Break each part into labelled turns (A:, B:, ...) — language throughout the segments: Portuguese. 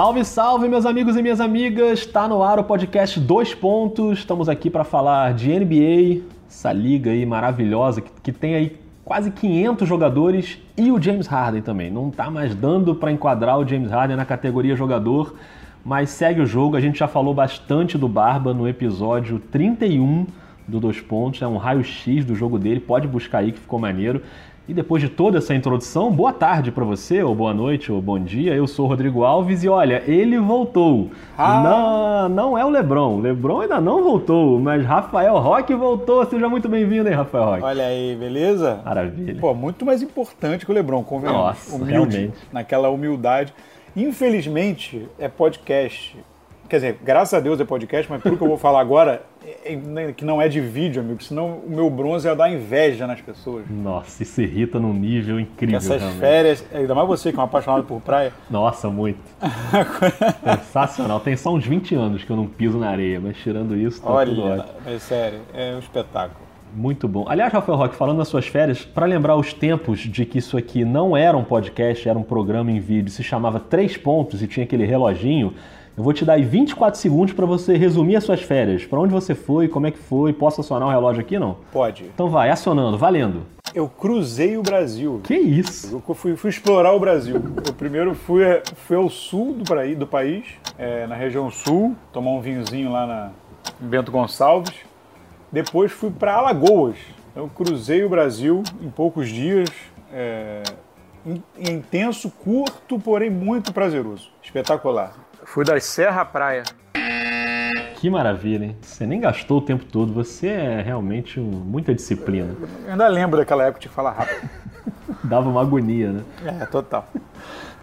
A: Salve, salve, meus amigos e minhas amigas! Tá no ar o podcast Dois Pontos. Estamos aqui para falar de NBA, essa liga aí maravilhosa que, que tem aí quase 500 jogadores e o James Harden também. Não tá mais dando para enquadrar o James Harden na categoria jogador, mas segue o jogo. A gente já falou bastante do Barba no episódio 31 do Dois Pontos, é um raio-x do jogo dele, pode buscar aí que ficou maneiro. E depois de toda essa introdução, boa tarde para você, ou boa noite, ou bom dia. Eu sou o Rodrigo Alves e olha, ele voltou. Ah. Não, não é o Lebron. Lebron ainda não voltou, mas Rafael Roque voltou. Seja muito bem-vindo aí, Rafael Roque.
B: Olha aí, beleza?
A: Maravilha.
B: Pô, muito mais importante que o Lebron, convenhamos.
A: Nossa, Humilde, realmente.
B: Naquela humildade. Infelizmente, é podcast Quer dizer, graças a Deus é podcast, mas tudo que eu vou falar agora, é, é, que não é de vídeo, amigo, senão o meu bronze ia dar inveja nas pessoas.
A: Nossa, isso irrita num nível incrível.
B: Essas
A: realmente.
B: férias, ainda mais você que é um apaixonado por praia.
A: Nossa, muito. Sensacional. Tem só uns 20 anos que eu não piso na areia, mas tirando isso, tá
B: Olha,
A: tudo ótimo.
B: Mas sério, é um espetáculo.
A: Muito bom. Aliás, Rafael Roque, falando nas suas férias, para lembrar os tempos de que isso aqui não era um podcast, era um programa em vídeo, se chamava Três Pontos e tinha aquele reloginho. Eu vou te dar aí 24 segundos para você resumir as suas férias. Para onde você foi, como é que foi? Posso acionar o relógio aqui, não?
B: Pode.
A: Então vai, acionando, valendo.
B: Eu cruzei o Brasil.
A: Que isso?
B: Eu fui, fui explorar o Brasil. Eu primeiro fui, fui ao sul do, praí, do país, é, na região sul, tomar um vinhozinho lá na em Bento Gonçalves. Depois fui para Alagoas. Eu cruzei o Brasil em poucos dias. É, intenso, curto, porém muito prazeroso. Espetacular. Fui da Serra à Praia.
A: Que maravilha, hein? Você nem gastou o tempo todo, você é realmente um, muita disciplina.
B: Eu ainda lembro daquela época de falar rápido.
A: Dava uma agonia, né?
B: É, total.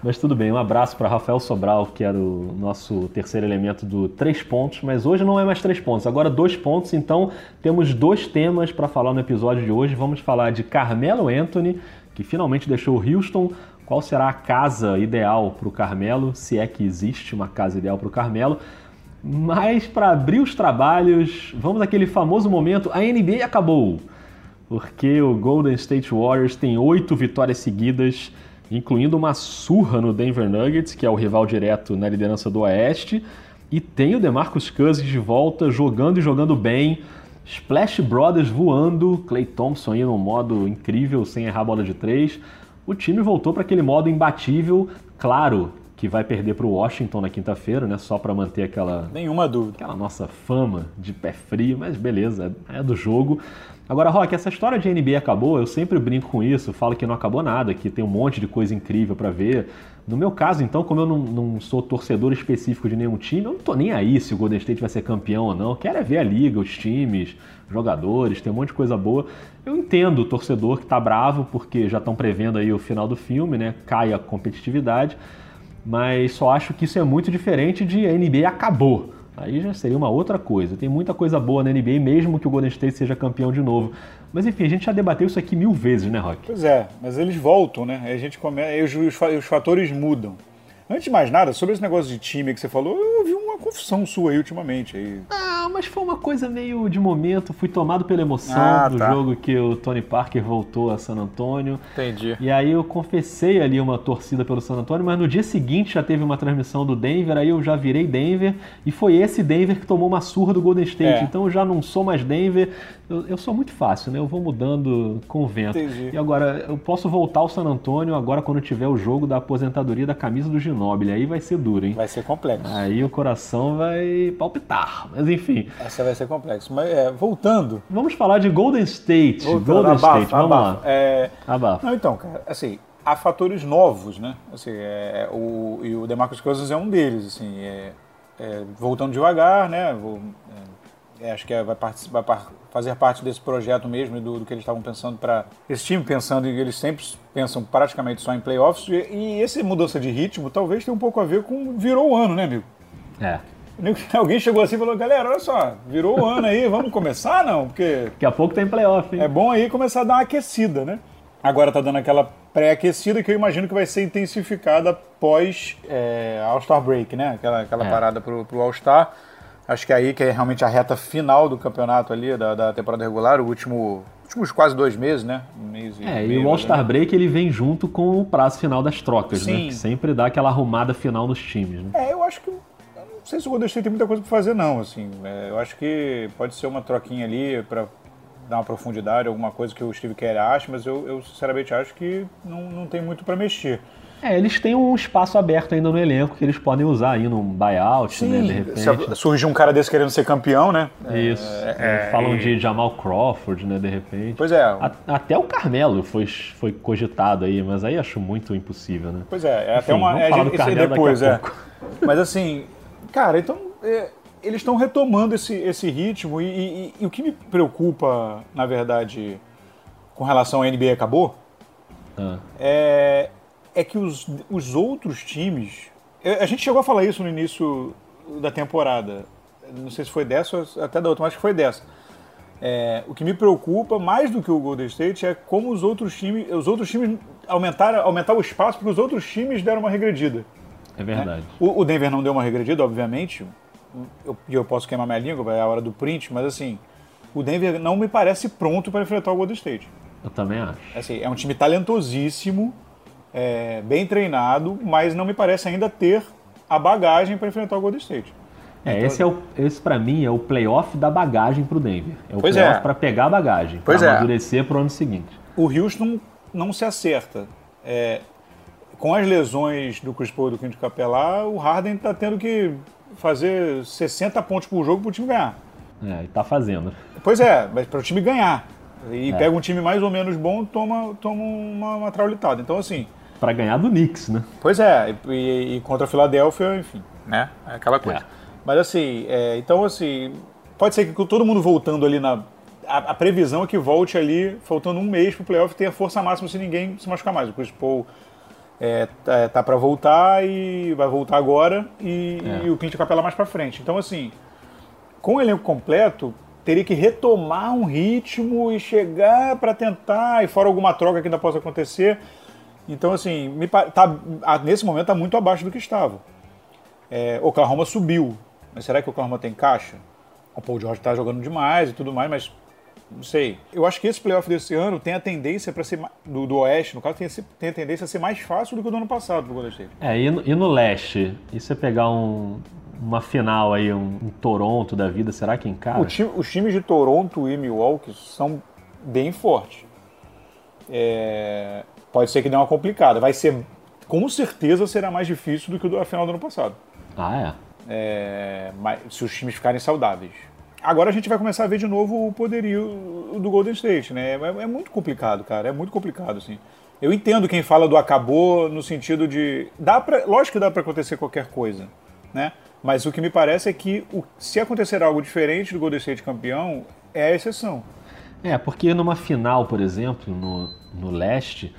A: Mas tudo bem, um abraço para Rafael Sobral, que era o nosso terceiro elemento do Três Pontos, mas hoje não é mais Três Pontos, agora dois pontos, então temos dois temas para falar no episódio de hoje. Vamos falar de Carmelo Anthony, que finalmente deixou o Houston qual será a casa ideal para o Carmelo, se é que existe uma casa ideal para o Carmelo. Mas para abrir os trabalhos, vamos àquele famoso momento: a NBA acabou. Porque o Golden State Warriors tem oito vitórias seguidas, incluindo uma surra no Denver Nuggets, que é o rival direto na liderança do Oeste. E tem o DeMarcus Cousins de volta, jogando e jogando bem. Splash Brothers voando, Clay Thompson aí no modo incrível, sem errar a bola de três o time voltou para aquele modo imbatível, claro que vai perder para o Washington na quinta-feira, né? Só para manter aquela
B: nenhuma dúvida,
A: aquela nossa fama de pé frio, mas beleza, é do jogo. Agora, Rock, essa história de NBA acabou, eu sempre brinco com isso, falo que não acabou nada, que tem um monte de coisa incrível para ver. No meu caso, então, como eu não, não, sou torcedor específico de nenhum time, eu não tô nem aí se o Golden State vai ser campeão ou não. Eu quero é ver a liga, os times, jogadores, tem um monte de coisa boa. Eu entendo o torcedor que tá bravo porque já estão prevendo aí o final do filme, né? Cai a competitividade, mas só acho que isso é muito diferente de NBA acabou. Aí já seria uma outra coisa. Tem muita coisa boa na NBA, mesmo que o Golden State seja campeão de novo. Mas enfim, a gente já debateu isso aqui mil vezes, né, Rock?
B: Pois é, mas eles voltam, né? Aí a gente começa, os, os, os fatores mudam. Antes de mais nada, sobre esse negócio de time que você falou, eu ouvi uma confusão sua aí ultimamente. Aí.
A: Ah, mas foi uma coisa meio de momento. Fui tomado pela emoção
B: ah,
A: do
B: tá.
A: jogo que o Tony Parker voltou a San Antonio.
B: Entendi.
A: E aí eu confessei ali uma torcida pelo San Antonio, mas no dia seguinte já teve uma transmissão do Denver, aí eu já virei Denver. E foi esse Denver que tomou uma surra do Golden State.
B: É.
A: Então eu já não sou mais Denver. Eu, eu, sou muito fácil, né? Eu vou mudando com o vento.
B: Entendi.
A: E agora, eu posso voltar ao San Antonio agora quando tiver o jogo da aposentadoria da camisa do Ginóbili. Aí vai ser duro, hein?
B: Vai ser complexo.
A: Aí o coração vai palpitar. Mas enfim.
B: Essa vai ser complexo. Mas é, voltando.
A: Vamos falar de Golden State.
B: Voltando,
A: Golden
B: abafa,
A: State, vamos
B: abafa.
A: lá.
B: É...
A: Abafa.
B: Não, então, cara, assim, há fatores novos, né? Assim, é, o, e o DeMarcus Cousins é um deles, assim, é, é, voltando devagar, né? Vou, é, acho que é, vai, participar, vai fazer parte desse projeto mesmo do, do que eles estavam pensando para esse time pensando e eles sempre pensam praticamente só em playoffs e, e essa mudança de ritmo talvez tenha um pouco a ver com virou o ano, né, amigo?
A: É.
B: Alguém chegou assim e falou, galera, olha só, virou o ano aí, vamos começar não? Porque
A: Daqui a pouco tem playoff, hein?
B: é bom aí começar a dar uma aquecida, né? Agora tá dando aquela pré-aquecida que eu imagino que vai ser intensificada pós é, All-Star Break, né? Aquela, aquela
A: É.
B: parada pro, pro All-Star. Acho que é aí que é realmente a reta final do campeonato ali, da, da temporada regular, o último últimos quase dois meses, né? Um mês
A: e é, e o All-Star Break ele vem junto com o prazo final das trocas, né? Sim. né? Que sempre dá aquela arrumada final nos times, né?
B: É, eu acho que. Eu não sei se o Golden State tem muita coisa para fazer, não. Assim, é, eu acho que pode ser uma troquinha ali para dar uma profundidade, alguma coisa que o Steve Kerr acha, mas eu, eu sinceramente acho que não, não tem muito para mexer.
A: É, eles têm um espaço aberto ainda no elenco que eles podem usar aí num buyout,
B: Sim,
A: né?
B: De repente. Surge um cara desse querendo ser campeão, né?
A: Isso. É, é, falam e... de Jamal Crawford, né? De repente.
B: Pois é.
A: A, até o Carmelo foi, foi cogitado aí, mas aí acho muito impossível, né?
B: Pois é, é Enfim, até uma. É, falar do Carmelo depois, é. Mas assim, cara, então. É, eles estão retomando esse, esse ritmo e, e, e, o que me preocupa, na verdade, com relação à NBA acabou, ah. é, é que os, os outros times. A gente chegou a falar isso no início da temporada. Não sei se foi dessa ou até da outra, mas acho que foi dessa. É, o que me preocupa mais do que o Golden State é como os outros times, os outros times aumentaram, aumentar o espaço porque os outros times deram uma regredida.
A: É verdade. Né?
B: O, o, Denver não deu uma regredida, obviamente. Eu, eu posso queimar minha língua, é a hora do print, mas assim, o Denver não me parece pronto para enfrentar o Golden State.
A: Eu também acho.
B: Assim, é um time talentosíssimo, é, bem treinado, mas não me parece ainda ter a bagagem para enfrentar o Golden State.
A: É, então, esse, é o, esse para mim é o playoff da bagagem para o Denver. É o é. playoff é. para pegar a bagagem, para é. amadurecer para o ano seguinte.
B: O Houston não se acerta. É, com as lesões do Chris Paul e do Quinto Capelá, o Harden está tendo que fazer 60 pontos por jogo para o time ganhar.
A: É, e tá fazendo.
B: Pois é, mas para o time ganhar. E é. pega um time mais ou menos bom, toma, toma uma, uma traulitada. Então, assim,
A: para ganhar do Knicks, né?
B: Pois é, e, e contra a Filadélfia, enfim, né? É aquela coisa. É. Mas assim, é, então assim, pode ser que todo mundo voltando ali na. A, a, previsão é que volte ali, faltando um mês pro playoff, tenha força máxima se ninguém se machucar mais. O Chris Paul é, tá, tá para voltar e vai voltar agora e, é. e o Clint Capela mais para frente. Então, assim, com o elenco completo, teria que retomar um ritmo e chegar para tentar, e fora alguma troca que ainda possa acontecer, então, assim, me, tá, nesse momento está muito abaixo do que estava. É, Oklahoma subiu, mas será que o Oklahoma tem caixa? O Paul George está jogando demais e tudo mais, mas não sei. Eu acho que esse playoff desse ano tem a tendência para ser do, do, Oeste, no caso, tem, tem, a tendência a ser mais fácil do que o do ano passado do Golden State.
A: É, e no, e no Leste, e você pegar um, uma final aí, um, um, Toronto da vida, será que encara?
B: Time, os times de Toronto e Milwaukee são bem fortes. É, pode ser que dê uma complicada. Vai ser, com certeza, será mais difícil do que a final do ano passado.
A: Ah,
B: é? é mas, se os times ficarem saudáveis. Agora a gente vai começar a ver de novo o poderio do Golden State, né? É, é muito complicado, cara. É muito complicado, assim. Eu entendo quem fala do acabou no sentido de. Dá pra, lógico que dá para acontecer qualquer coisa, né? Mas o que me parece é que o, se acontecer algo diferente do Golden State campeão, é a exceção.
A: É, porque numa final, por exemplo, no, no leste,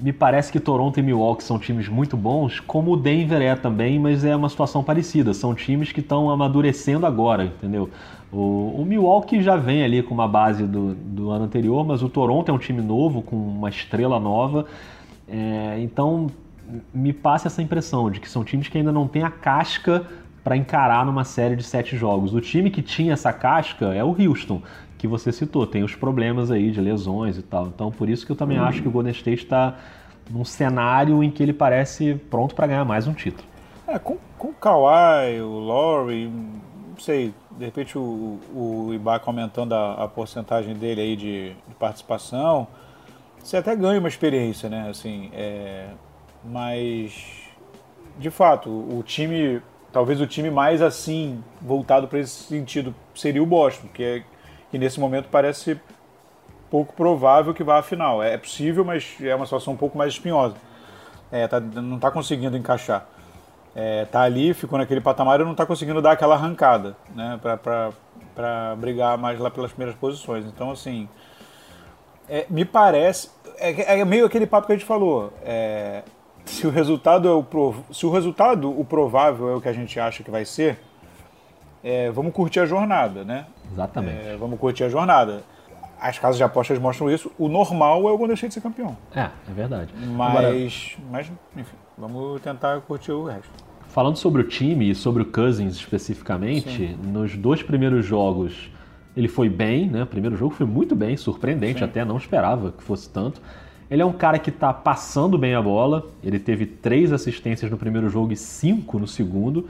A: me parece que Toronto e Milwaukee são times muito bons, como o Denver é também, mas é uma situação parecida. São times que estão amadurecendo agora, entendeu? O, o, Milwaukee já vem ali com uma base do, do ano anterior, mas o Toronto é um time novo, com uma estrela nova. É, então, me passa essa impressão de que são times que ainda não têm a casca para encarar numa série de sete jogos. O time que tinha essa casca é o Houston, que você citou, tem os problemas aí de lesões e tal. Então, por isso que eu também acho que o Golden State está num cenário em que ele parece pronto para ganhar mais um título.
B: É, com, com o Kawhi, o Laurie, não sei, de repente o, o Ibaka aumentando a, a porcentagem dele aí de, de, participação, você até ganha uma experiência, né? Assim, é, mas, de fato, o time, talvez o time mais assim, voltado para esse sentido, seria o Boston, que é que nesse momento parece pouco provável que vá à final. É, possível, mas é uma situação um pouco mais espinhosa. É, tá, não está conseguindo encaixar. É, tá ali, ficou naquele patamar e não está conseguindo dar aquela arrancada, né, para brigar mais lá pelas primeiras posições. Então, assim, é, me parece, é, é, meio aquele papo que a gente falou. É, se o resultado é o se o resultado o provável é o que a gente acha que vai ser, é, vamos curtir a jornada, né?
A: Exatamente.
B: É, vamos curtir a jornada. As casas de apostas mostram isso. O normal é o Golden State ser campeão.
A: É, é verdade.
B: Mas, Agora, mas, enfim, vamos tentar curtir o resto.
A: Falando sobre o time e sobre o Cousins especificamente, Sim. nos dois primeiros jogos Ele foi bem, né? O primeiro jogo foi muito bem, surpreendente, Sim. até não esperava que fosse tanto. Ele é um cara que está passando bem a bola. Ele teve três assistências no primeiro jogo e cinco no segundo.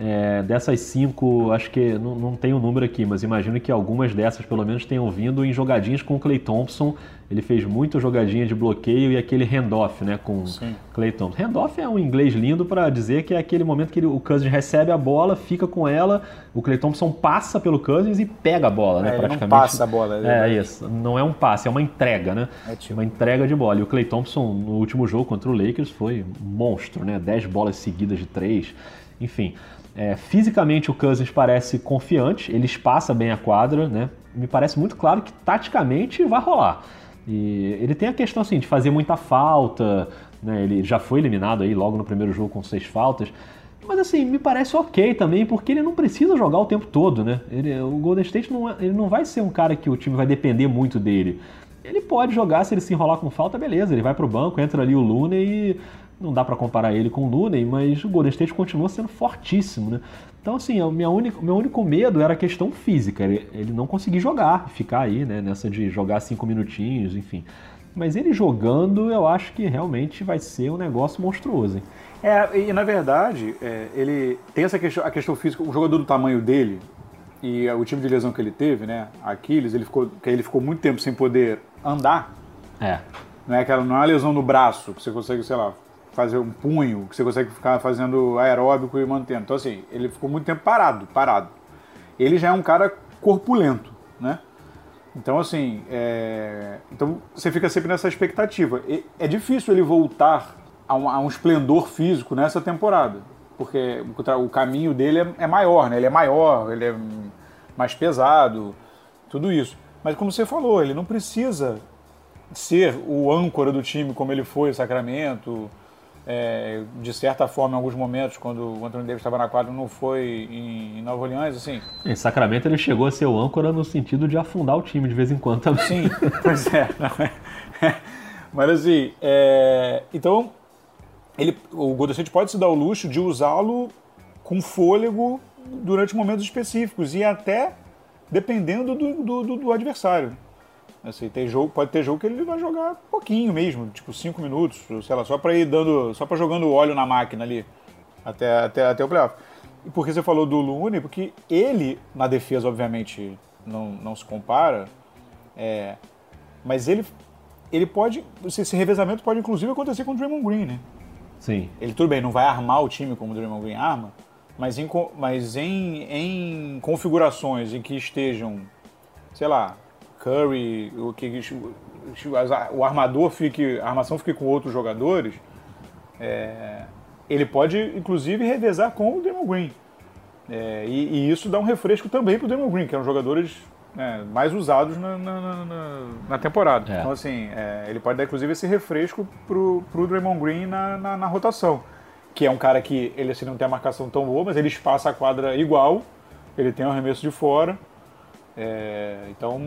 A: É, dessas cinco, acho que não, não tem o um número aqui, mas imagino que algumas dessas pelo menos tenham vindo em jogadinhas com o Clay Thompson. Ele fez muita jogadinha de bloqueio e aquele handoff né, com Sim. Clay Thompson. Handoff é um inglês lindo para dizer que é aquele momento que ele, o Cousins recebe a bola, fica com ela, o Clay Thompson passa pelo Cousins e pega a bola, né?
B: É,
A: praticamente.
B: Não passa a bola.
A: É, é isso. Não é um passe, é uma entrega, né? É tipo... Uma entrega de bola. E o Clay Thompson, no último jogo contra o Lakers, foi um monstro, né? 10 bolas seguidas de três. Enfim. É, fisicamente o Cousins parece confiante, ele espaça bem a quadra, né? Me parece muito claro que taticamente vai rolar. E ele tem a questão assim de fazer muita falta, né? Ele já foi eliminado aí logo no primeiro jogo com seis faltas. Mas assim, me parece ok também, porque ele não precisa jogar o tempo todo, né? Ele, o Golden State não, é, ele não vai ser um cara que o time vai depender muito dele. Ele pode jogar, se ele se enrolar com falta, beleza, ele vai pro banco, entra ali o Luna e não dá para comparar ele com o Looney, mas o Golden State continua sendo fortíssimo, né? Então, assim, o meu único, medo era a questão física, ele, ele não conseguir jogar, ficar aí, né, nessa de jogar cinco minutinhos, enfim. Mas ele jogando, eu acho que realmente vai ser um negócio monstruoso, hein?
B: É, e na verdade, é, ele tem essa questão, a questão física, o jogador do tamanho dele e o tipo de lesão que ele teve, né, Aquiles, ele ficou, que ele ficou muito tempo sem poder andar.
A: É.
B: Não é aquela, não é uma lesão no braço, que você consegue, sei lá, fazer um punho, que você consegue ficar fazendo aeróbico e mantendo. Então, assim, ele ficou muito tempo parado, parado. Ele já é um cara corpulento, né? Então, assim, é... então você fica sempre nessa expectativa. É difícil ele voltar a um, a um, esplendor físico nessa temporada, porque o caminho dele é, é maior, né? Ele é maior, ele é mais pesado, tudo isso. Mas como você falou, ele não precisa ser o âncora do time como ele foi em Sacramento, é, de certa forma, em alguns momentos, quando o Anthony Davis estava na quadra, não foi em, em Nova Orleans, assim.
A: Em Sacramento ele chegou a ser o âncora no sentido de afundar o time de vez em quando também.
B: Sim, pois é. é. Mas assim, é, então ele, o Golden State pode se dar o luxo de usá-lo com fôlego durante momentos específicos e até dependendo do, do, do, do adversário. Assim, tem jogo, pode ter jogo que ele vai jogar pouquinho mesmo, tipo 5 minutos, sei lá, só para ir dando, só para jogando óleo na máquina ali até, até, até o playoff. E por que você falou do Lune? Porque ele, na defesa, obviamente, não, não se compara, é, mas ele, ele pode. Esse revezamento pode inclusive acontecer com o Draymond Green, né?
A: Sim.
B: Ele, tudo bem, não vai armar o time como o Draymond Green arma, mas em, mas em, em configurações em que estejam, sei lá, Curry, o que o armador fique, a armação fique com outros jogadores, é, ele pode inclusive revezar com o Demon Green. É, e, e, isso dá um refresco também para o Demon Green, que é um jogadores né, mais usados na, na, na, na temporada. É. Então, assim, é, ele pode dar inclusive esse refresco para o Draymond Green na, rotação. Que é um cara que ele assim, não tem a marcação tão boa, mas ele espaça a quadra igual, ele tem um arremesso de fora. É, então,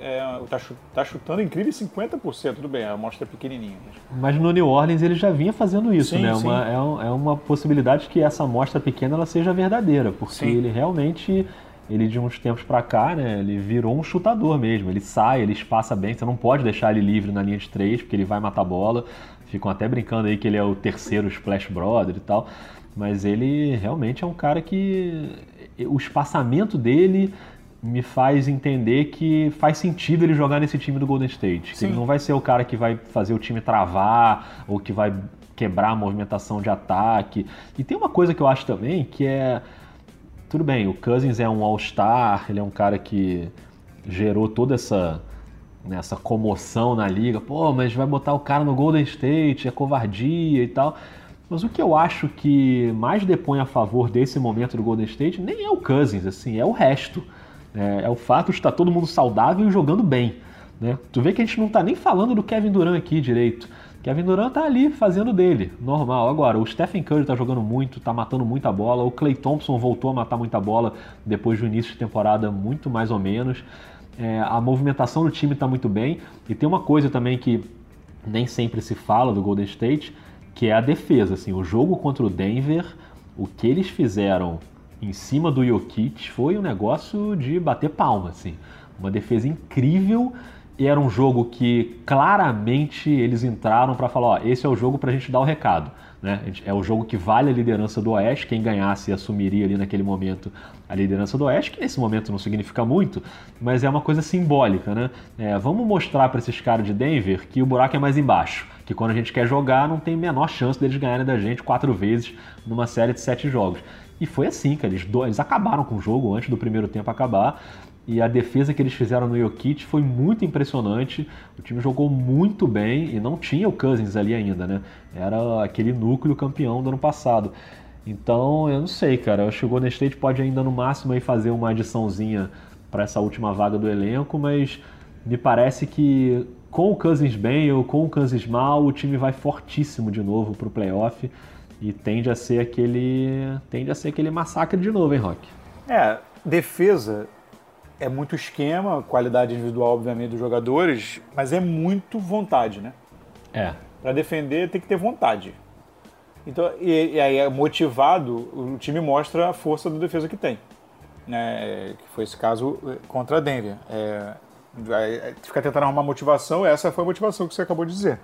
B: é, tá, tá, chutando incrível 50%, tudo bem, a amostra é pequenininha.
A: Mas no New Orleans ele já vinha fazendo isso, sim, né? Sim. Uma, é, é, uma possibilidade que essa amostra pequena ela seja verdadeira, porque sim. ele realmente, ele de uns tempos para cá, né, ele virou um chutador mesmo. Ele sai, ele espaça bem, você não pode deixar ele livre na linha de três, porque ele vai matar a bola. Ficam até brincando aí que ele é o terceiro Splash Brother e tal. Mas ele realmente é um cara que o espaçamento dele me faz entender que faz sentido ele jogar nesse time do Golden State. Ele não vai ser o cara que vai fazer o time travar ou que vai quebrar a movimentação de ataque. E tem uma coisa que eu acho também que é. Tudo bem, o Cousins é um All-Star, ele é um cara que gerou toda essa, né, essa comoção na liga. Pô, mas vai botar o cara no Golden State, é covardia e tal. Mas o que eu acho que mais depõe a favor desse momento do Golden State nem é o Cousins, assim, é o resto. É, é o fato de estar todo mundo saudável e jogando bem. Né? Tu vê que a gente não está nem falando do Kevin Durant aqui direito. Kevin Durant tá ali fazendo dele, normal. Agora, o Stephen Curry tá jogando muito, tá matando muita bola. O Clay Thompson voltou a matar muita bola depois do início de temporada, muito mais ou menos. É, a movimentação do time tá muito bem. E tem uma coisa também que nem sempre se fala do Golden State, que é a defesa. Assim, o jogo contra o Denver, o que eles fizeram em cima do Jokic foi um negócio de bater palma, assim. Uma defesa incrível e era um jogo que claramente eles entraram para falar, ó, esse é o jogo para a gente dar o recado. Né? É o jogo que vale a liderança do Oeste. Quem ganhasse assumiria ali naquele momento a liderança do Oeste, que nesse momento não significa muito, mas é uma coisa simbólica. Né? É, vamos mostrar para esses caras de Denver que o buraco é mais embaixo, que quando a gente quer jogar não tem menor chance deles ganharem da gente quatro vezes numa série de sete jogos. E foi assim, cara. Eles, eles acabaram com o jogo antes do primeiro tempo acabar. E a defesa que eles fizeram no Jokic foi muito impressionante. O time jogou muito bem e não tinha o Cousins ali ainda, né? Era aquele núcleo campeão do ano passado. Então, eu não sei, cara. O Golden State pode ainda no máximo aí fazer uma adiçãozinha para essa última vaga do elenco, mas me parece que com o Cousins bem ou com o Cousins mal, o time vai fortíssimo de novo para o playoff e tende a ser aquele tende a ser aquele massacre de novo, hein, Rock?
B: É, defesa é muito esquema, qualidade individual, obviamente, dos jogadores, mas é muito vontade, né?
A: É.
B: Para defender tem que ter vontade. Então, e, e, aí, é motivado, o time mostra a força da defesa que tem. Né? Que foi esse caso eh, contra a Denver. É, é, ficar tentando arrumar motivação, essa foi a motivação que você acabou de dizer.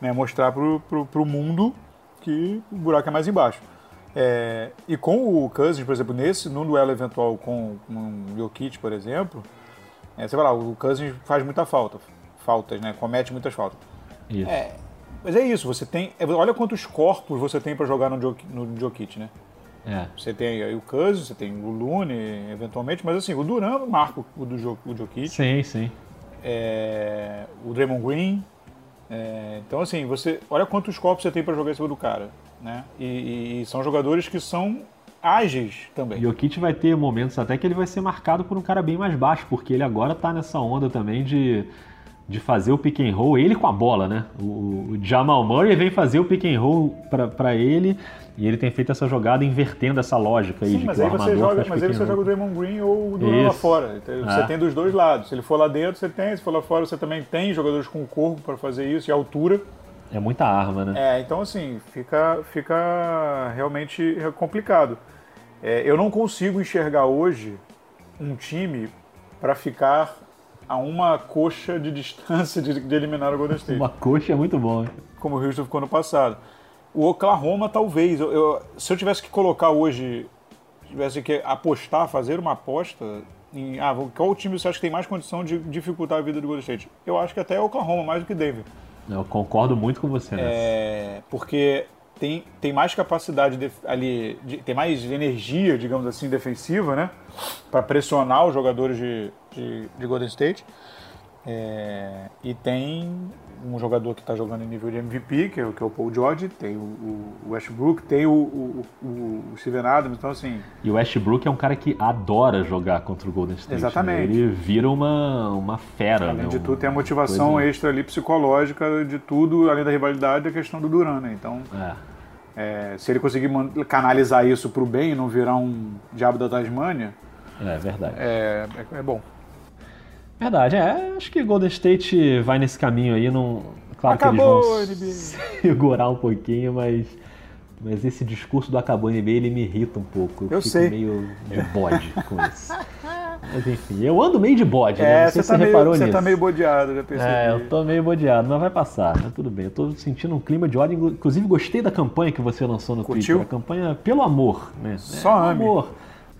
B: Né? Mostrar pro, pro, pro mundo que o buraco é mais embaixo. É, e com o Cousins, por exemplo, nesse, num duelo eventual com um Jokic, por exemplo, é, você vai lá, o Cousins faz muita falta, faltas, né? Comete muitas faltas.
A: Isso.
B: É, mas é isso, você tem. É, olha quantos corpos você tem para jogar no, no Jokic, né?
A: É.
B: Você tem aí o Cousins, você tem o Lune, eventualmente, mas assim, o Duran marca o do Jokic.
A: Sim, sim.
B: É, o Draymond Green. É, então, assim, você olha quantos corpos você tem para jogar em cima do cara né? E, e, são jogadores que são ágeis também.
A: E o Kit vai ter momentos até que ele vai ser marcado por um cara bem mais baixo, porque ele agora tá nessa onda também de, de fazer o pick and roll, ele com a bola, né? O, o Jamal Murray vem fazer o pick and roll para ele e ele tem feito essa jogada invertendo essa lógica aí
B: Sim,
A: de
B: mas
A: que
B: aí
A: o
B: você joga, Mas aí você joga o Draymond Green ou o Duran lá fora. Você é. tem dos dois lados. Se ele for lá dentro, você tem. Se for lá fora, você também tem jogadores com corpo para fazer isso e altura.
A: É muita arma, né?
B: É, então assim, fica, fica realmente complicado. É, eu não consigo enxergar hoje um time para ficar a uma coxa de distância de, de, eliminar o Golden State.
A: Uma coxa é muito bom, hein?
B: Como o Houston ficou no passado. O Oklahoma, talvez. Eu, eu, se eu tivesse que colocar hoje, tivesse que apostar, fazer uma aposta em ah, qual time você acha que tem mais condição de dificultar a vida do Golden State? Eu acho que até Oklahoma, mais do que Denver.
A: Eu concordo muito com você nessa.
B: É, porque tem, tem mais capacidade de, ali, de, tem mais energia, digamos assim, defensiva, né? Para pressionar os jogadores de, de, de Golden State. É, e tem um jogador que está jogando em nível de MVP, que é, que é o Paul George, tem o, o Westbrook, tem o, o, o, Steven Adams, então assim...
A: E o Westbrook é um cara que adora jogar contra o Golden State. Né?
B: Exatamente.
A: Né? Ele vira uma, uma fera,
B: Além
A: né?
B: de tudo, tem a motivação coisa... extra ali psicológica de tudo, além da rivalidade, a questão do Duran, né? Então... É. É, se ele conseguir canalizar isso para o bem e não virar um diabo da Tasmânia...
A: É verdade.
B: É, é, é bom.
A: Verdade, é. Acho que Golden State vai nesse caminho aí. Não, claro
B: acabou,
A: que eles vão segurar um pouquinho, mas, mas esse discurso do acabou NBA ele me irrita um pouco. Eu,
B: eu
A: fico
B: sei.
A: meio de bode com isso. Mas enfim, eu ando meio de bode, né?
B: É,
A: Não sei
B: você
A: se
B: tá
A: você
B: meio,
A: reparou
B: você
A: nisso.
B: tá meio bodeado, já percebi.
A: É, eu tô meio bodeado, mas vai passar, né? tudo bem. Eu tô sentindo um clima de ódio. Inclusive, gostei da campanha que você lançou no
B: Curtiu?
A: Twitter. A campanha pelo amor, né?
B: Só
A: é,
B: ame.
A: Amor.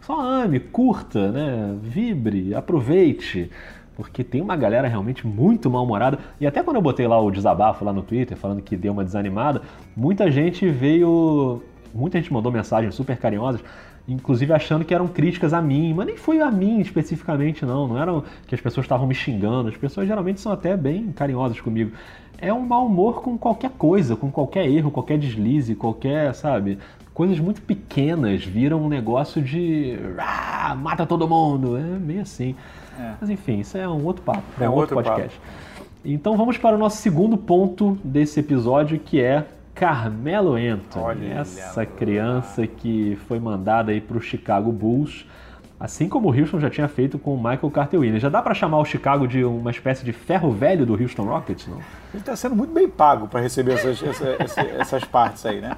A: Só ame, curta, né? Vibre, aproveite porque tem uma galera realmente muito mal-humorada. E até quando eu botei lá o desabafo lá no Twitter, falando que deu uma desanimada, muita gente veio. Muita gente mandou mensagens super carinhosas, inclusive achando que eram críticas a mim, mas nem foi a mim especificamente, não. Não eram que as pessoas estavam me xingando, as pessoas geralmente são até bem carinhosas comigo. É um mau humor com qualquer coisa, com qualquer erro, qualquer deslize, qualquer, sabe? Coisas muito pequenas viram um negócio de. Ah, mata todo mundo. É meio assim.
B: É.
A: Mas enfim, isso é um outro papo,
B: É
A: um outro,
B: outro
A: podcast. Então vamos para o nosso segundo ponto desse episódio, que é Carmelo Anthony.
B: Olha
A: essa criança que foi mandada aí para o Chicago Bulls, assim como o Houston já tinha feito com o Michael Carter Williams. Já dá para chamar o Chicago de uma espécie de ferro velho do Houston Rockets, não?
B: Ele está sendo muito bem pago para receber essas, essa- essa- essas partes aí, né?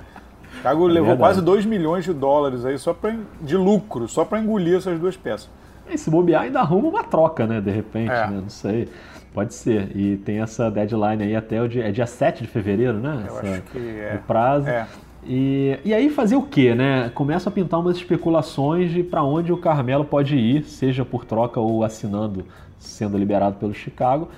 B: Chicago é levou verdade. quase 2 milhões de dólares aí só pra, de lucro, só para engolir essas duas peças.
A: E se bobear, ainda arruma uma troca, né? De repente, é. né? Não sei. Pode ser. E tem essa deadline aí até o dia, é dia 7 de fevereiro, né?
B: Eu
A: essa,
B: acho que é.
A: O prazo.
B: É.
A: E, e aí fazer o quê, né? Começa a pintar umas especulações de para onde o Carmelo pode ir, seja por troca ou assinando, sendo liberado pelo Chicago.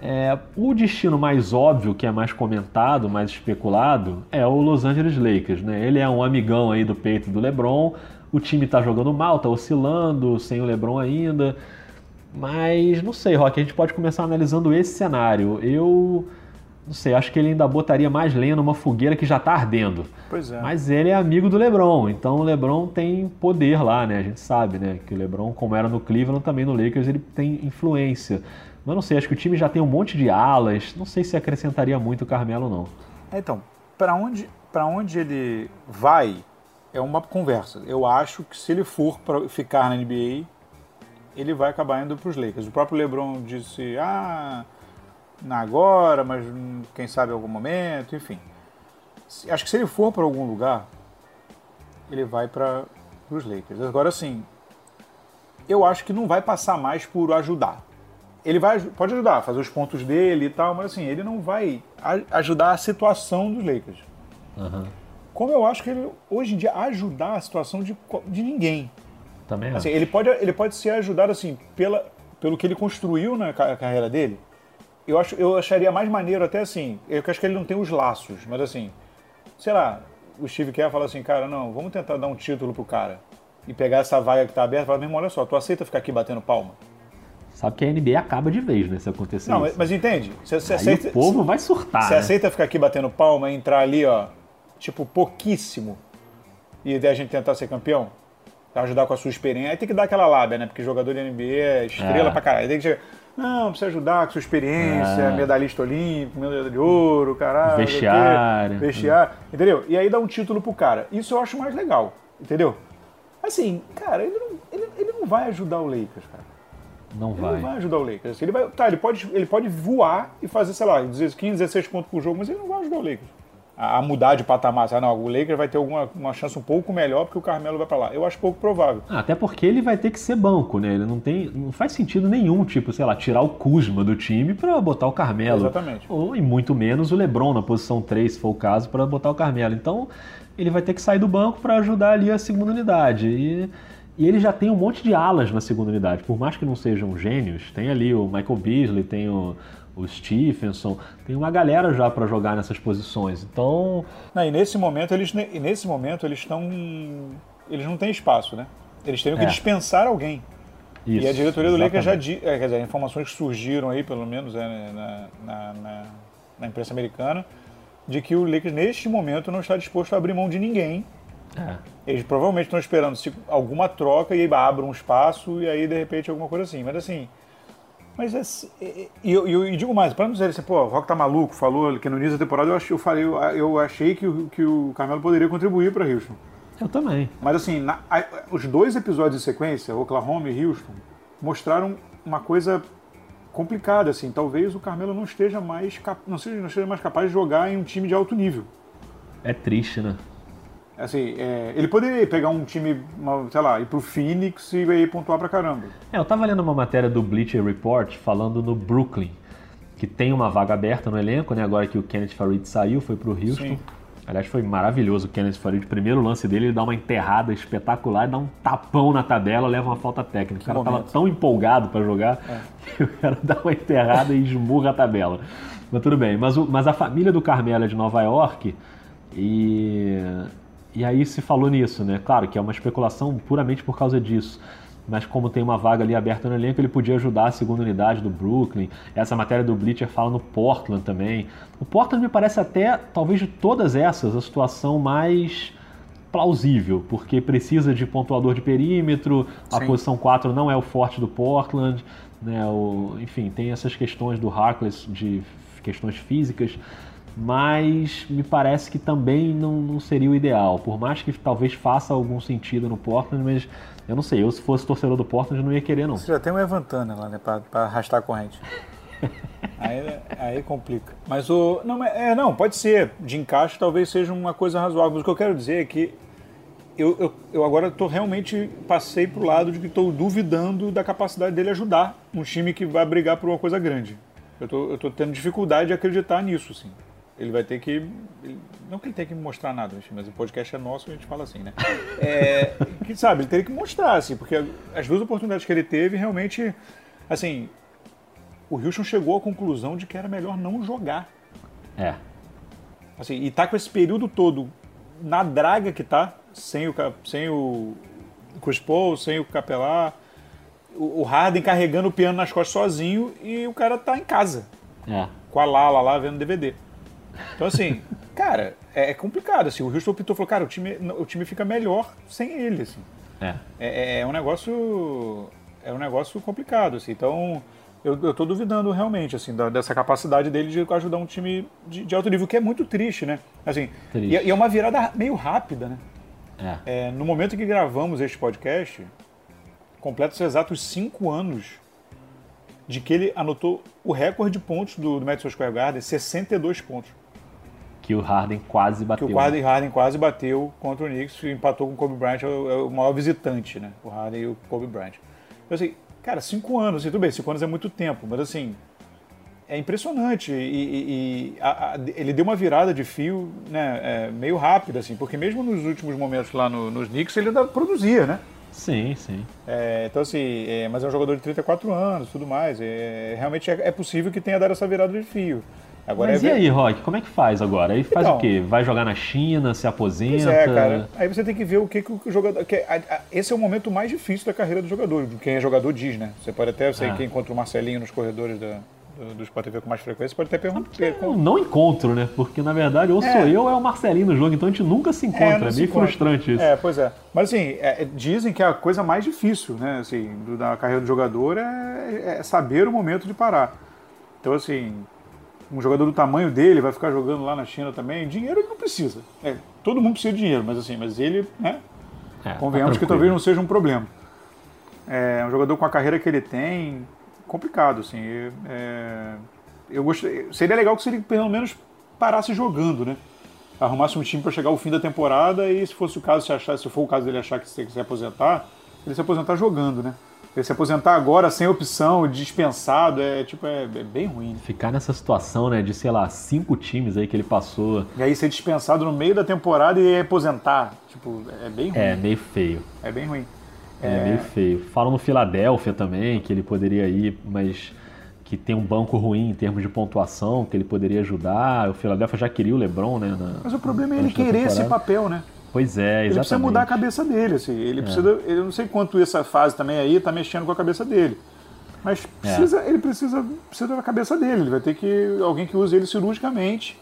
A: É, o destino mais óbvio, que é mais comentado, mais especulado, é o Los Angeles Lakers. Né? Ele é um amigão aí do peito do LeBron. O time está jogando mal, está oscilando, sem o LeBron ainda. Mas não sei, Rock, a gente pode começar analisando esse cenário. Eu não sei, acho que ele ainda botaria mais lenha numa fogueira que já está ardendo.
B: Pois é.
A: Mas ele é amigo do LeBron, então o LeBron tem poder lá, né? A gente sabe, né? Que o LeBron, como era no Cleveland, também no Lakers, ele tem influência. Mas não sei, acho que o time já tem um monte de alas. Não sei se acrescentaria muito o Carmelo, não.
B: É, então, para onde, onde ele vai é uma conversa. Eu acho que se ele for para ficar na NBA, ele vai acabar indo para os Lakers. O próprio LeBron disse, ah, agora, mas quem sabe em algum momento, enfim. Acho que se ele for para algum lugar, ele vai para os Lakers. Agora, sim, eu acho que não vai passar mais por ajudar ele vai, pode ajudar, fazer os pontos dele e tal, mas assim, ele não vai ajudar a situação dos Lakers.
A: Uhum.
B: Como eu acho que ele, hoje em dia, ajudar a situação de, de ninguém.
A: Também
B: assim, ele pode Ele pode ser ajudado assim, pela, pelo que ele construiu na carreira dele. Eu, acho, eu acharia mais maneiro até assim, eu acho que ele não tem os laços, mas assim, sei lá, o Steve Kerr fala assim, cara, não, vamos tentar dar um título pro cara. E pegar essa vaga que tá aberta e falar, meu irmão, olha só, tu aceita ficar aqui batendo palma?
A: Sabe que a NBA acaba de vez, né? Se acontecer
B: não,
A: isso.
B: mas entende?
A: Você, você aceita, o povo vai surtar.
B: Você
A: né?
B: aceita ficar aqui batendo palma e entrar ali, ó, tipo, pouquíssimo, e daí a gente tentar ser campeão? Pra ajudar com a sua experiência. Aí tem que dar aquela lábia, né? Porque jogador de NBA é estrela é. pra caralho. Aí tem que chegar, não, precisa ajudar com sua experiência, é. medalhista olímpico, medalha de ouro, caralho.
A: Vestiário.
B: Vestiário, entendeu? E aí dá um título pro cara. Isso eu acho mais legal, entendeu? Assim, cara, ele não, ele, ele não vai ajudar o Lakers, cara.
A: Não
B: ele
A: vai.
B: não vai ajudar o Lakers. Ele vai, tá, ele pode, ele pode voar e fazer, sei lá, 15, 16 pontos por jogo, mas ele não vai ajudar o Lakers. A, a mudar de patamar. Ah, não, o Lakers vai ter alguma uma chance um pouco melhor porque o Carmelo vai para lá. Eu acho pouco provável.
A: Ah, até porque ele vai ter que ser banco, né? Ele não tem. Não faz sentido nenhum, tipo, sei lá, tirar o Kuzma do time para botar o Carmelo.
B: Exatamente.
A: Ou, e muito menos o Lebron na posição 3, se for o caso, para botar o Carmelo. Então, ele vai ter que sair do banco para ajudar ali a segunda unidade. E e ele já tem um monte de alas na segunda unidade, por mais que não sejam gênios. Tem ali o Michael Beasley, tem o, o Stephenson, tem uma galera já para jogar nessas posições. Então,
B: não, e nesse momento eles nesse momento eles estão eles não têm espaço, né? Eles teriam que é. dispensar alguém. Isso, e a diretoria do Lakers já é, quer dizer, informações que surgiram aí, pelo menos é, na, na, na, na imprensa americana, de que o Lakers neste momento não está disposto a abrir mão de ninguém
A: é.
B: Eles provavelmente estão esperando se alguma troca e aí abram um espaço e aí de repente alguma coisa assim. Mas assim. Mas é, e, e, eu, eu, digo mais, para não dizer assim, pô, o Rock tá maluco, falou que no início da temporada eu, achei, eu, falei, eu, eu achei que, o, que o Carmelo poderia contribuir para Houston.
A: Eu também.
B: Mas assim, na, a, os dois episódios em sequência, Oklahoma e Houston, mostraram uma coisa complicada, assim. Talvez o Carmelo não esteja mais, não, seja, não esteja mais capaz de jogar em um time de alto nível.
A: É triste, né?
B: Assim, é, ele poderia pegar um time, uma, sei lá, ir pro Phoenix e aí pontuar pra caramba.
A: É, eu tava lendo uma matéria do Bleacher Report falando no Brooklyn, que tem uma vaga aberta no elenco, né? Agora que o Kenneth Farid saiu, foi pro Houston. Sim. Aliás, foi maravilhoso o Kenneth Farid. Primeiro lance dele, ele dá uma enterrada espetacular, dá um tapão na tabela, leva uma falta técnica. O cara tava tão empolgado para jogar é. que o cara dá uma enterrada e esmurra a tabela. Mas tudo bem. Mas, o, mas a família do Carmelo é de Nova York e e aí se falou nisso, né? Claro que é uma especulação puramente por causa disso. Mas como tem uma vaga ali aberta no elenco, ele podia ajudar a segunda unidade do Brooklyn. Essa matéria do Bleacher fala no Portland também. O Portland me parece até, talvez de todas essas, a situação mais plausível, porque precisa de pontuador de perímetro, a Sim. posição 4 não é o forte do Portland, né? O, enfim, tem essas questões do Harkless de questões físicas mas me parece que também não, não seria o ideal. Por mais que talvez faça algum sentido no Portland, mas eu não sei, eu se fosse torcedor do Portland não ia querer não.
B: Você já tem um Evan Turner lá, né, pra, pra arrastar a corrente. Aí, aí complica. Mas o. Não, é, não, pode ser. De encaixe talvez seja uma coisa razoável. Mas o que eu quero dizer é que eu, eu, eu agora estou realmente passei para o lado de que estou duvidando da capacidade dele ajudar um time que vai brigar por uma coisa grande. Eu estou tendo dificuldade de acreditar nisso, assim. Ele vai ter que. Não que ele tenha que mostrar nada, mas o podcast é nosso e a gente fala assim, né? É, que, sabe, ele teria que mostrar, assim, porque as duas oportunidades que ele teve realmente. Assim, o Houston chegou à conclusão de que era melhor não jogar.
A: É.
B: Assim, e tá com esse período todo na draga que tá, sem o, sem o Chris Paul, sem o Capelar, o Harden carregando o piano nas costas sozinho e o cara tá em casa.
A: É.
B: Com a Lala lá vendo DVD. Então, assim, cara, é, é complicado. Assim, o Houston Pinto falou, cara, o time, o time fica melhor sem ele. Assim.
A: É.
B: É, é um negócio. É um negócio complicado. Assim. Então, eu, eu tô duvidando realmente, assim, da, dessa capacidade dele de ajudar um time de, de alto nível, que é muito triste, né? Assim, triste. E, e, é uma virada meio rápida, né?
A: É.
B: é no momento que gravamos este podcast, completa-se exatos cinco anos de que ele anotou o recorde de pontos do, do Madison Square Garden, 62 pontos.
A: Que o Harden quase bateu.
B: Que o Harden, Harden quase bateu contra o Knicks, empatou com o Kobe Bryant, é o, é o maior visitante, né? O Harden e o Kobe Bryant. Então, assim, Cara, cinco anos, assim, tudo bem, cinco anos é muito tempo, mas assim, é impressionante. E, e, e a, a, ele deu uma virada de fio né, é, meio rápida, assim, porque mesmo nos últimos momentos lá no, nos Knicks ele ainda produzia, né?
A: Sim, sim.
B: É, então, assim, é, mas é um jogador de 34 anos tudo mais. É, realmente é possível que tenha dado essa virada de fio.
A: Agora Mas é... e aí, Rock, como é que faz agora? Aí faz então, o quê? Vai jogar na China, se aposenta?
B: É, cara. Aí você tem que ver o que, que o jogador. Que a, a, esse é o momento mais difícil da carreira do jogador. Quem é jogador diz, né? Você pode até, sei ah. quem encontra o Marcelinho nos corredores da, do, do Sport TV com mais frequência, pode até perguntar.
A: Eu não encontro, né? Porque na verdade, ou é. sou eu ou é o Marcelinho no jogo, então a gente nunca se encontra. É, é meio encontra. frustrante isso.
B: É, pois é. Mas assim, é, dizem que a coisa mais difícil, né, assim, da carreira do jogador é, é saber o momento de parar. Então, assim, um jogador do tamanho dele vai ficar jogando lá na China também, dinheiro ele não precisa. É, todo mundo precisa de dinheiro, mas assim, mas ele, né? É, tá convenhamos tá que talvez não seja um problema. É um jogador com a carreira que ele tem, complicado, assim. É, eu gostei, seria legal que se ele pelo menos parasse jogando, né? Arrumasse um time para chegar ao fim da temporada e se fosse o caso, se, achar, se for o caso dele achar que tem que se aposentar, ele se aposentar jogando, né? Ele se aposentar agora sem opção, dispensado, é tipo, é, é, bem ruim.
A: Ficar nessa situação, né, de, sei lá, cinco times aí que ele passou.
B: E aí ser dispensado no meio da temporada e aposentar. Tipo, é bem ruim.
A: É, meio feio.
B: É bem ruim.
A: É, é meio feio. Falam no Filadélfia também, que ele poderia ir, mas que tem um banco ruim em termos de pontuação, que ele poderia ajudar. O Filadélfia já queria o LeBron, né? Na,
B: mas o problema é ele querer esse papel, né?
A: Pois é, exatamente.
B: Ele precisa mudar a cabeça dele, assim. Ele é. precisa. Eu não sei quanto essa fase também aí está mexendo com a cabeça dele. Mas precisa, é. ele precisa, precisa da cabeça dele. Ele vai ter que. alguém que use ele cirurgicamente.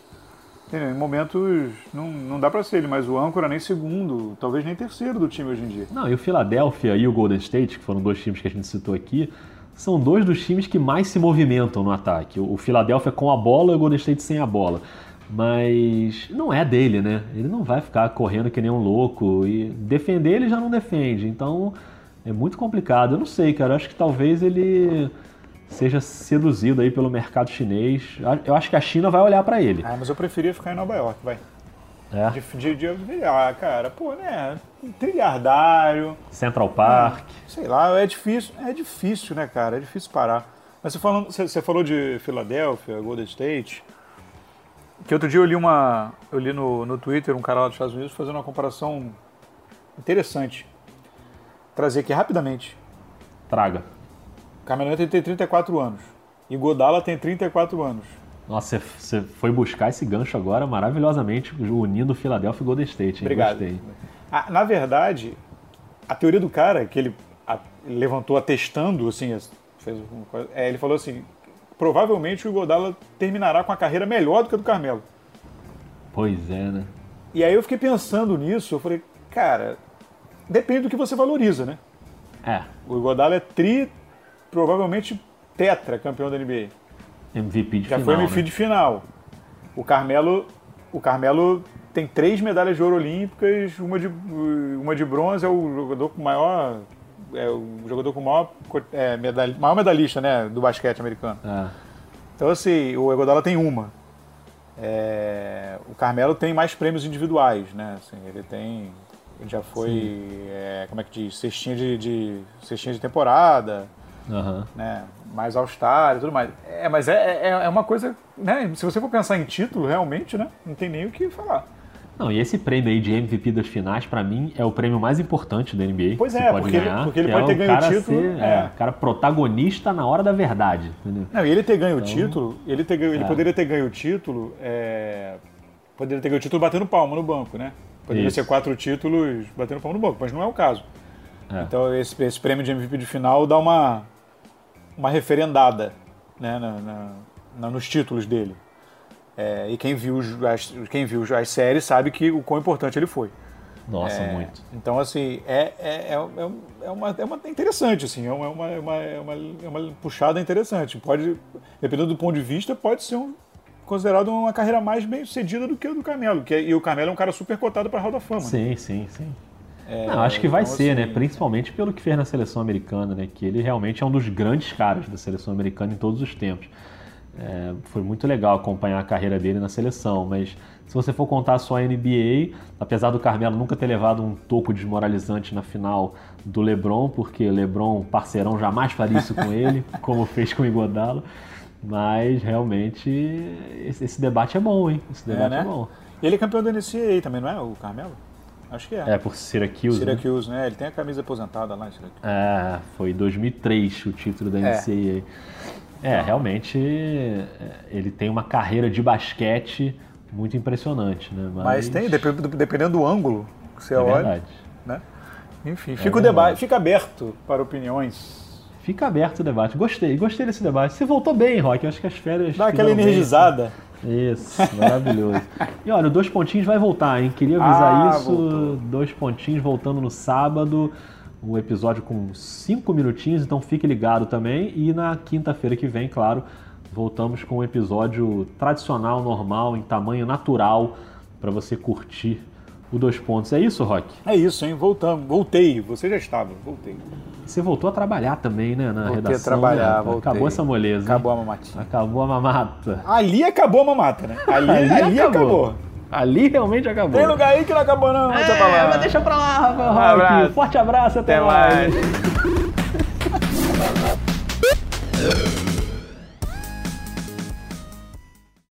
B: Em momentos. Não, não dá para ser ele, mas o âncora nem segundo, talvez nem terceiro do time hoje em dia.
A: Não, e o Philadelphia e o Golden State, que foram dois times que a gente citou aqui, são dois dos times que mais se movimentam no ataque. O Philadelphia com a bola e o Golden State sem a bola mas não é dele, né? Ele não vai ficar correndo que nem um louco e defender ele já não defende, então é muito complicado. Eu não sei, cara. Eu acho que talvez ele seja seduzido aí pelo mercado chinês. Eu acho que a China vai olhar para ele.
B: Ah, mas eu preferia ficar em Nova York, vai.
A: É.
B: De, de, de ah, cara, pô, né? Trilhardário.
A: Central Park.
B: É, sei lá, é difícil, é difícil, né, cara? É difícil parar. Mas você, falando, você, você falou de Filadélfia, Golden State. Que outro dia eu li uma. Eu li no, no Twitter um cara lá dos Estados Unidos fazendo uma comparação interessante. Trazer aqui rapidamente.
A: Traga.
B: Carmelo tem 34 anos. E Godala tem 34 anos.
A: Nossa, você foi buscar esse gancho agora maravilhosamente, unindo Philadelphia e Golden State. Hein?
B: Obrigado.
A: Gostei.
B: Ah, na verdade, a teoria do cara, que ele levantou atestando, assim, fez, é, ele falou assim: provavelmente o Godala terminará com a carreira melhor do que a do Carmelo.
A: Pois é, né?
B: E aí eu fiquei pensando nisso, eu falei, cara, depende do que você valoriza, né?
A: É.
B: O Godala é tri, provavelmente tetra campeão da NBA.
A: MVP de
B: Já
A: final.
B: Já foi MVP
A: né?
B: de final. O Carmelo, o Carmelo tem três medalhas de ouro olímpicas, uma de, uma de bronze, é o jogador com maior é o jogador com maior, é, medalha, maior medalhista né, do basquete americano.
A: É.
B: Então, assim, o Egodala tem uma. É, o Carmelo tem mais prêmios individuais, né? Assim, ele tem. Ele já foi. É, como é que diz? Cestinha de, de, cestinha de temporada.
A: Uhum.
B: Né? Mais All-Star e tudo mais. É, mas é, é, é uma coisa. Né? Se você for pensar em título, realmente, né? Não tem nem o que falar.
A: Não, e esse prêmio aí de MVP das finais, para mim, é o prêmio mais importante da NBA.
B: Pois é,
A: pode
B: porque,
A: ganhar,
B: ele, porque ele pode
A: é
B: ter ganho o título.
A: Ser,
B: é.
A: é, o cara protagonista na hora da verdade, entendeu?
B: Não, e ele ter ganho
A: Então,
B: o título, ele, ter ganho, ele
A: é.
B: poderia ter ganho o título, é, poderia ter ganho o título batendo palma no banco, né? Poderia
A: Isso.
B: ser quatro títulos batendo palma no banco, mas não é o caso.
A: É.
B: Então esse, esse prêmio de MVP de final dá uma, uma referendada né, na, na- na- nos títulos dele. É, e quem viu, as, quem viu as séries sabe que o quão importante ele foi.
A: Nossa,
B: É,
A: muito.
B: Então, assim, é, é, é, é, um- é uma, é uma é interessante, assim, é uma, é uma, é uma, é uma, é puxada interessante. Pode, dependendo do ponto de vista, pode ser um, considerado uma carreira mais bem sucedida do que o do Carmelo. Que, é- e o Carmelo é um cara super cotado para a Hall da Fama. né?
A: Sim, sim, sim.
B: É,
A: Não, acho que vai
B: então,
A: ser,
B: assim,
A: né? Principalmente pelo que fez na seleção americana, né? Que ele realmente é um dos grandes caras da seleção americana em todos os tempos. É, foi muito legal acompanhar a carreira dele na seleção, mas se você for contar só a NBA, apesar do Carmelo nunca ter levado um toco desmoralizante na final do LeBron, porque LeBron, parceirão, jamais faria isso com ele, como fez com o Igodala, mas realmente esse, debate é bom, hein? Esse
B: É,
A: debate é,
B: né?
A: bom.
B: E ele é campeão da NCAA também, não é, o Carmelo? Acho que é.
A: É, por Syracuse, né?
B: Syracuse, né? Ele tem a camisa aposentada lá em Syracuse.
A: É, foi em 2003 o título da
B: É.
A: NCAA. É, realmente é, ele tem uma carreira de basquete muito impressionante, né? Mas,
B: Mas tem, dep- dependendo do ângulo que você
A: é
B: olha,
A: verdade.
B: né? Enfim,
A: É
B: fica o
A: verdade.
B: debate, fica aberto para opiniões.
A: Fica aberto o debate. Gostei, gostei desse debate. Você voltou bem, Rock. Eu acho que as férias.
B: Dá aquela
A: fizeram bem.
B: energizada.
A: Isso, maravilhoso. e olha, o dois pontinhos vai voltar, hein? Queria avisar
B: Ah,
A: isso.
B: voltou.
A: Dois pontinhos voltando no sábado. Um episódio com cinco minutinhos, então fique ligado também. E na quinta-feira que vem, claro, voltamos com um episódio tradicional, normal, em tamanho natural, para você curtir o dois pontos. É isso, Rock?
B: É isso, hein? Voltamos. Voltei. Você já estava. Voltei.
A: Você voltou a trabalhar também, né? Na
B: Voltei a
A: redação.
B: trabalhar,
A: né?
B: voltei.
A: Acabou essa moleza. hein?
B: Acabou a mamatinha.
A: Acabou a mamata.
B: Ali acabou a mamata, né? Ali, ali, acabou.
A: Ali realmente acabou.
B: Tem lugar aí que não acabou, não. Deixa pra lá.
A: É, mas deixa pra lá, Rafael
B: Um abraço.
A: Forte abraço, até,
B: Até
A: mais.
B: mais.